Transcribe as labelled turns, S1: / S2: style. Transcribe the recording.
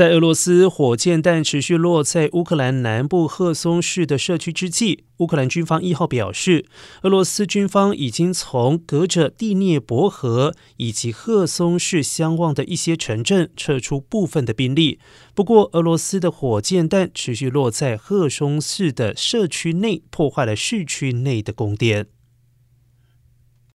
S1: 在俄罗斯火箭弹持续落在乌克兰南部赫松市的社区之际，乌克兰军方一号表示，俄罗斯军方已经从隔着第聂伯河以及赫松市相望的一些城镇撤出部分的兵力。不过，俄罗斯的火箭弹持续落在赫松市的社区内，破坏了市区内的供电。